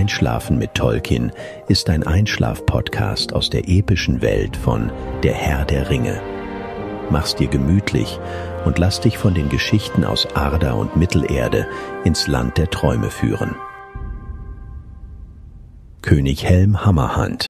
Einschlafen mit Tolkien ist ein Einschlaf-Podcast aus der epischen Welt von Der Herr der Ringe. Mach's dir gemütlich und lass dich von den Geschichten aus Arda und Mittelerde ins Land der Träume führen. König Helm Hammerhand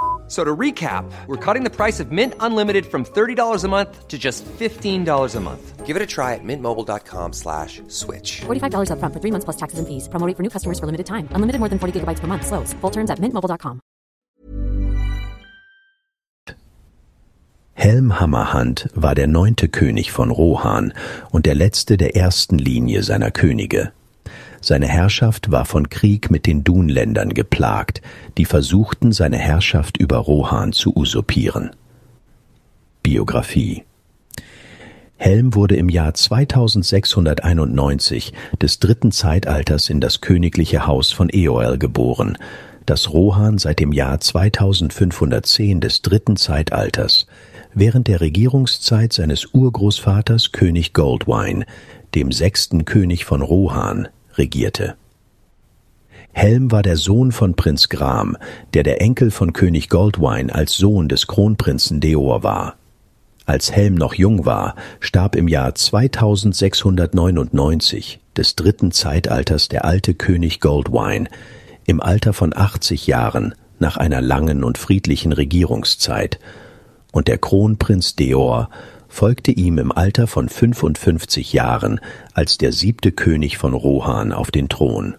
So to recap, we're cutting the price of Mint Unlimited from $30 a month to just $15 a month. Give it a try at mintmobile.com slash switch. $45 upfront for three months plus taxes and fees. Promo rate for new customers for limited time. Unlimited more than 40 gigabytes per month. Slows. Full terms at mintmobile.com. Helm Hammerhand war der neunte König von Rohan und der letzte der ersten Linie seiner Könige. Seine Herrschaft war von Krieg mit den Dunländern geplagt, die versuchten, seine Herrschaft über Rohan zu usurpieren. Biografie Helm wurde im Jahr 2691 des dritten Zeitalters in das königliche Haus von Eoel geboren, das Rohan seit dem Jahr 2510 des dritten Zeitalters während der Regierungszeit seines Urgroßvaters König Goldwine, dem sechsten König von Rohan, regierte. Helm war der Sohn von Prinz Gram, der der Enkel von König Goldwine als Sohn des Kronprinzen Deor war. Als Helm noch jung war, starb im Jahr 2699 des dritten Zeitalters der alte König Goldwine im Alter von 80 Jahren nach einer langen und friedlichen Regierungszeit, und der Kronprinz Deor folgte ihm im Alter von 55 Jahren als der siebte König von Rohan auf den Thron.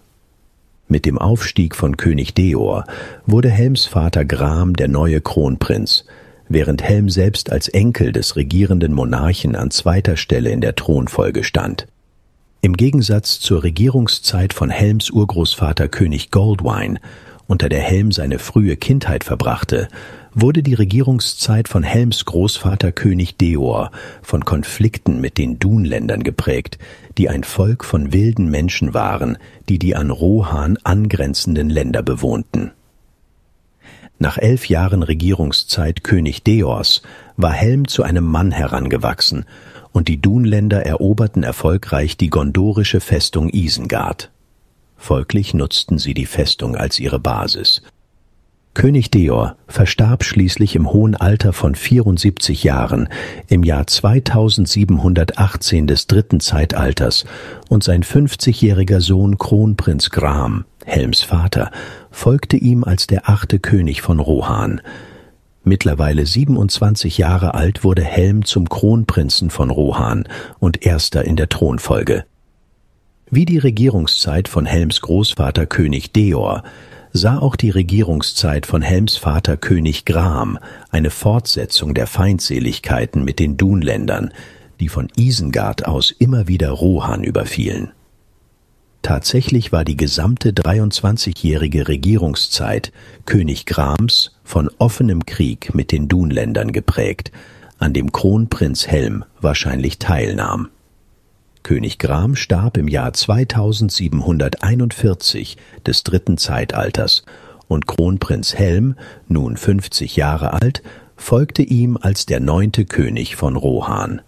Mit dem Aufstieg von König Deor wurde Helms Vater Gram der neue Kronprinz, während Helm selbst als Enkel des regierenden Monarchen an zweiter Stelle in der Thronfolge stand. Im Gegensatz zur Regierungszeit von Helms Urgroßvater König Goldwine, unter der Helm seine frühe Kindheit verbrachte, wurde die Regierungszeit von Helms Großvater König Deor von Konflikten mit den Dunländern geprägt, die ein Volk von wilden Menschen waren, die die an Rohan angrenzenden Länder bewohnten. Nach elf Jahren Regierungszeit König Deors war Helm zu einem Mann herangewachsen, und die Dunländer eroberten erfolgreich die gondorische Festung Isengard. Folglich nutzten sie die Festung als ihre Basis, König Deor verstarb schließlich im hohen Alter von 74 Jahren im Jahr 2718 des dritten Zeitalters und sein 50-jähriger Sohn Kronprinz Gram, Helms Vater, folgte ihm als der achte König von Rohan. Mittlerweile 27 Jahre alt wurde Helm zum Kronprinzen von Rohan und erster in der Thronfolge. Wie die Regierungszeit von Helms Großvater König Deor sah auch die Regierungszeit von Helms Vater König Gram eine Fortsetzung der Feindseligkeiten mit den Dunländern, die von Isengard aus immer wieder Rohan überfielen. Tatsächlich war die gesamte 23-jährige Regierungszeit König Grams von offenem Krieg mit den Dunländern geprägt, an dem Kronprinz Helm wahrscheinlich teilnahm. König Gram starb im Jahr 2741 des dritten Zeitalters und Kronprinz Helm, nun 50 Jahre alt, folgte ihm als der neunte König von Rohan.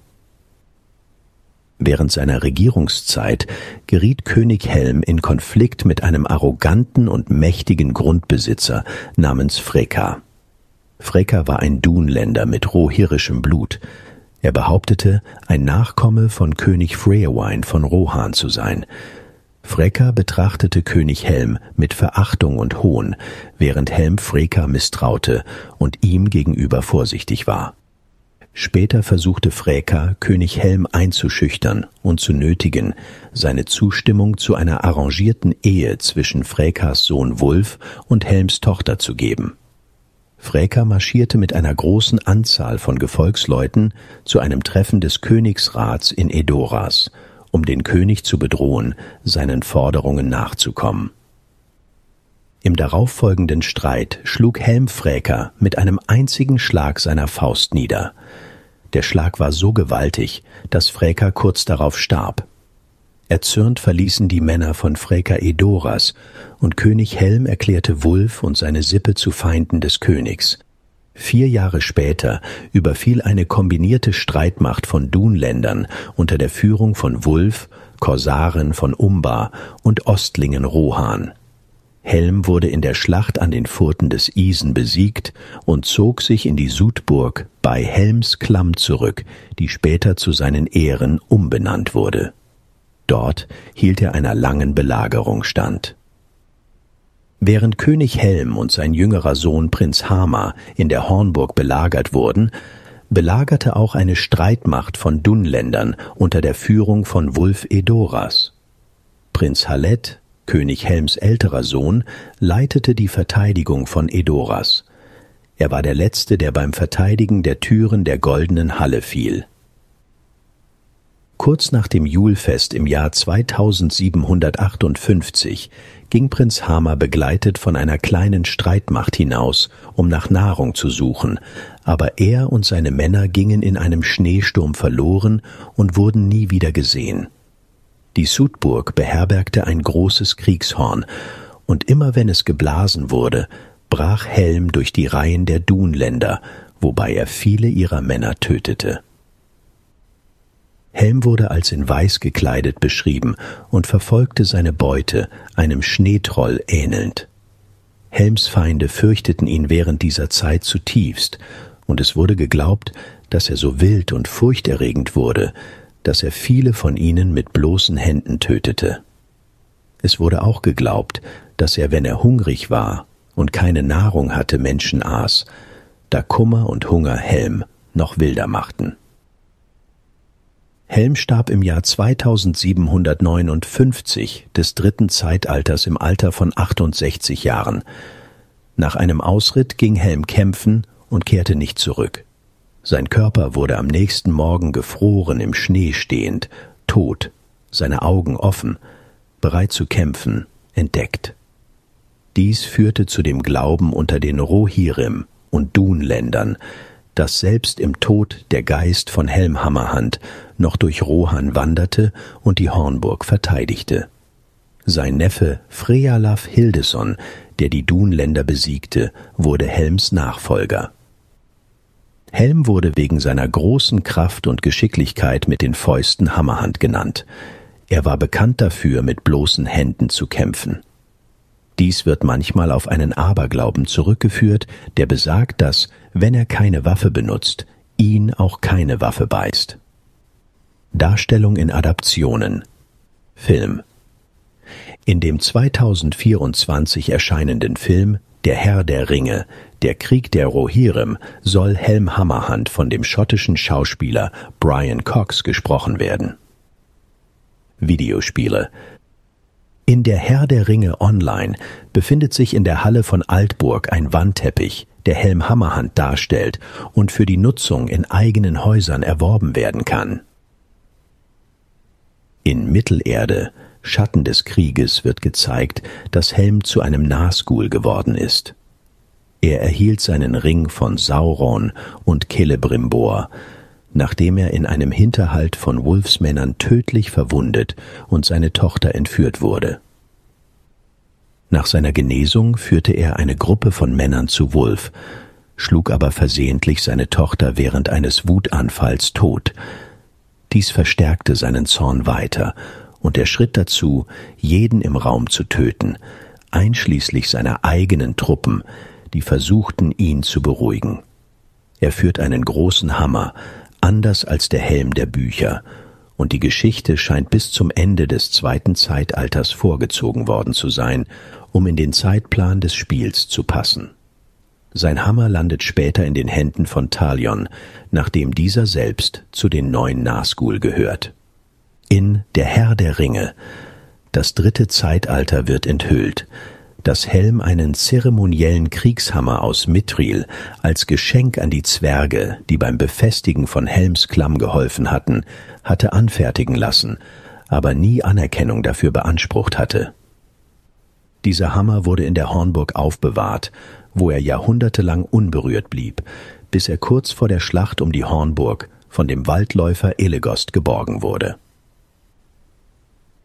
Während seiner Regierungszeit geriet König Helm in Konflikt mit einem arroganten und mächtigen Grundbesitzer namens Freka. Freka war ein Dunländer mit rohirrischem Blut, er behauptete, ein Nachkomme von König Freowine von Rohan zu sein. Freka betrachtete König Helm mit Verachtung und Hohn, während Helm Freka misstraute und ihm gegenüber vorsichtig war. Später versuchte Freka, König Helm einzuschüchtern und zu nötigen, seine Zustimmung zu einer arrangierten Ehe zwischen Frekas Sohn Wulf und Helms Tochter zu geben. Freka marschierte mit einer großen Anzahl von Gefolgsleuten zu einem Treffen des Königsrats in Edoras, um den König zu bedrohen, seinen Forderungen nachzukommen. Im darauffolgenden Streit schlug Helm Freka mit einem einzigen Schlag seiner Faust nieder. Der Schlag war so gewaltig, dass Freka kurz darauf starb. Erzürnt verließen die Männer von Freka Edoras, und König Helm erklärte Wulf und seine Sippe zu Feinden des Königs. Vier Jahre später überfiel eine kombinierte Streitmacht von Dunländern unter der Führung von Wulf, Korsaren von Umbar und Ostlingen Rohan. Helm wurde in der Schlacht an den Furten des Isen besiegt und zog sich in die Sudburg bei Helms Klamm zurück, die später zu seinen Ehren umbenannt wurde. Dort hielt er einer langen Belagerung stand. Während König Helm und sein jüngerer Sohn Prinz Hama in der Hornburg belagert wurden, belagerte auch eine Streitmacht von Dunländern unter der Führung von Wulf Edoras. Prinz Hallet König Helms älterer Sohn, leitete die Verteidigung von Edoras. Er war der Letzte, der beim Verteidigen der Türen der goldenen Halle fiel. Kurz nach dem Julfest im Jahr 2758 ging Prinz Hamar begleitet von einer kleinen Streitmacht hinaus, um nach Nahrung zu suchen, aber er und seine Männer gingen in einem Schneesturm verloren und wurden nie wieder gesehen. Die Sudburg beherbergte ein großes Kriegshorn, und immer wenn es geblasen wurde, brach Helm durch die Reihen der Dunländer, wobei er viele ihrer Männer tötete. Helm wurde als in Weiß gekleidet beschrieben und verfolgte seine Beute, einem Schneetroll ähnelnd. Helms Feinde fürchteten ihn während dieser Zeit zutiefst, und es wurde geglaubt, dass er so wild und furchterregend wurde, dass er viele von ihnen mit bloßen Händen tötete. Es wurde auch geglaubt, dass er, wenn er hungrig war und keine Nahrung hatte, Menschen aß, da Kummer und Hunger Helm noch wilder machten. Helm starb im Jahr 2759 des dritten Zeitalters im Alter von 68 Jahren. Nach einem Ausritt ging Helm kämpfen und kehrte nicht zurück. Sein Körper wurde am nächsten Morgen gefroren im Schnee stehend, tot, seine Augen offen, bereit zu kämpfen, entdeckt. Dies führte zu dem Glauben unter den Rohirrim und Dunländern, dass selbst im Tod der Geist von Helmhammerhand noch durch Rohan wanderte und die Hornburg verteidigte. Sein Neffe Frealaf Hildesson, der die Dunländer besiegte, wurde Helms Nachfolger. Helm wurde wegen seiner großen Kraft und Geschicklichkeit mit den Fäusten Hammerhand genannt. Er war bekannt dafür, mit bloßen Händen zu kämpfen. Dies wird manchmal auf einen Aberglauben zurückgeführt, der besagt, dass, wenn er keine Waffe benutzt, ihn auch keine Waffe beißt. Darstellung in Adaptionen Film In dem 2024 erscheinenden Film Der Herr der Ringe der Krieg der Rohirrim soll Helm Hammerhand von dem schottischen Schauspieler Brian Cox gesprochen werden. Videospiele In der Herr der Ringe Online befindet sich in der Halle von Altburg ein Wandteppich, der Helm Hammerhand darstellt und für die Nutzung in eigenen Häusern erworben werden kann. In Mittelerde, Schatten des Krieges, wird gezeigt, dass Helm zu einem Nazgul geworden ist. Er erhielt seinen Ring von Sauron und Celebrimbor, nachdem er in einem Hinterhalt von Wolfsmännern tödlich verwundet und seine Tochter entführt wurde. Nach seiner Genesung führte er eine Gruppe von Männern zu Wolf, schlug aber versehentlich seine Tochter während eines Wutanfalls tot. Dies verstärkte seinen Zorn weiter, und er schritt dazu, jeden im Raum zu töten, einschließlich seiner eigenen Truppen, die versuchten, ihn zu beruhigen. Er führt einen großen Hammer, anders als der Helm der Bücher, und die Geschichte scheint bis zum Ende des zweiten Zeitalters vorgezogen worden zu sein, um in den Zeitplan des Spiels zu passen. Sein Hammer landet später in den Händen von Talion, nachdem dieser selbst zu den neuen Nazgul gehört. In Der Herr der Ringe das dritte Zeitalter wird enthüllt, dass Helm einen zeremoniellen Kriegshammer aus Mithril als Geschenk an die Zwerge, die beim Befestigen von Helms Klamm geholfen hatten, hatte anfertigen lassen, aber nie Anerkennung dafür beansprucht hatte. Dieser Hammer wurde in der Hornburg aufbewahrt, wo er jahrhundertelang unberührt blieb, bis er kurz vor der Schlacht um die Hornburg von dem Waldläufer Elegost geborgen wurde.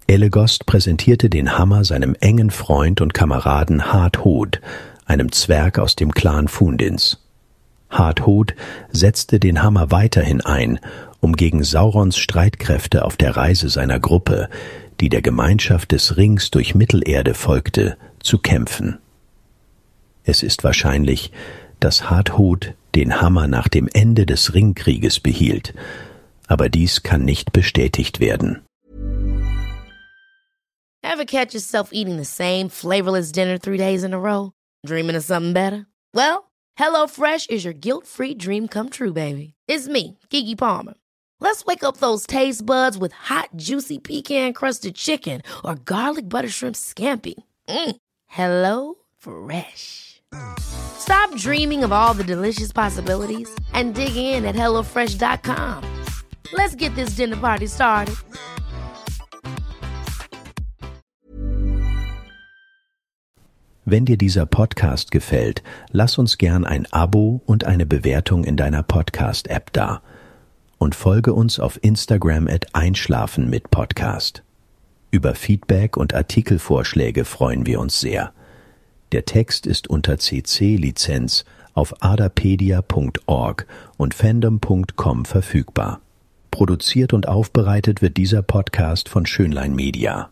Elegost präsentierte den Hammer seinem engen Freund und Kameraden Hardhod, einem Zwerg aus dem Clan Fundins. Hardhod setzte den Hammer weiterhin ein, um gegen Saurons Streitkräfte auf der Reise seiner Gruppe, die der Gemeinschaft des Rings durch Mittelerde folgte, zu kämpfen. Es ist wahrscheinlich, dass Hardhod den Hammer nach dem Ende des Ringkrieges behielt, aber dies kann nicht bestätigt werden. Ever catch yourself eating the same flavorless dinner three days in a row? Dreaming of something better? Well, HelloFresh is your guilt-free dream come true, baby. It's me, Kiki Palmer. Let's wake up those taste buds with hot, juicy pecan-crusted chicken or garlic butter shrimp scampi. Mm. Hello Fresh. Stop dreaming of all the delicious possibilities and dig in at HelloFresh.com. Let's get this dinner party started. Wenn dir dieser Podcast gefällt, lass uns gern ein Abo und eine Bewertung in deiner Podcast-App da. Und folge uns auf Instagram at Einschlafen mit Podcast. Über Feedback und Artikelvorschläge freuen wir uns sehr. Der Text ist unter CC-Lizenz auf adapedia.org und fandom.com verfügbar. Produziert und aufbereitet wird dieser Podcast von Schönlein Media.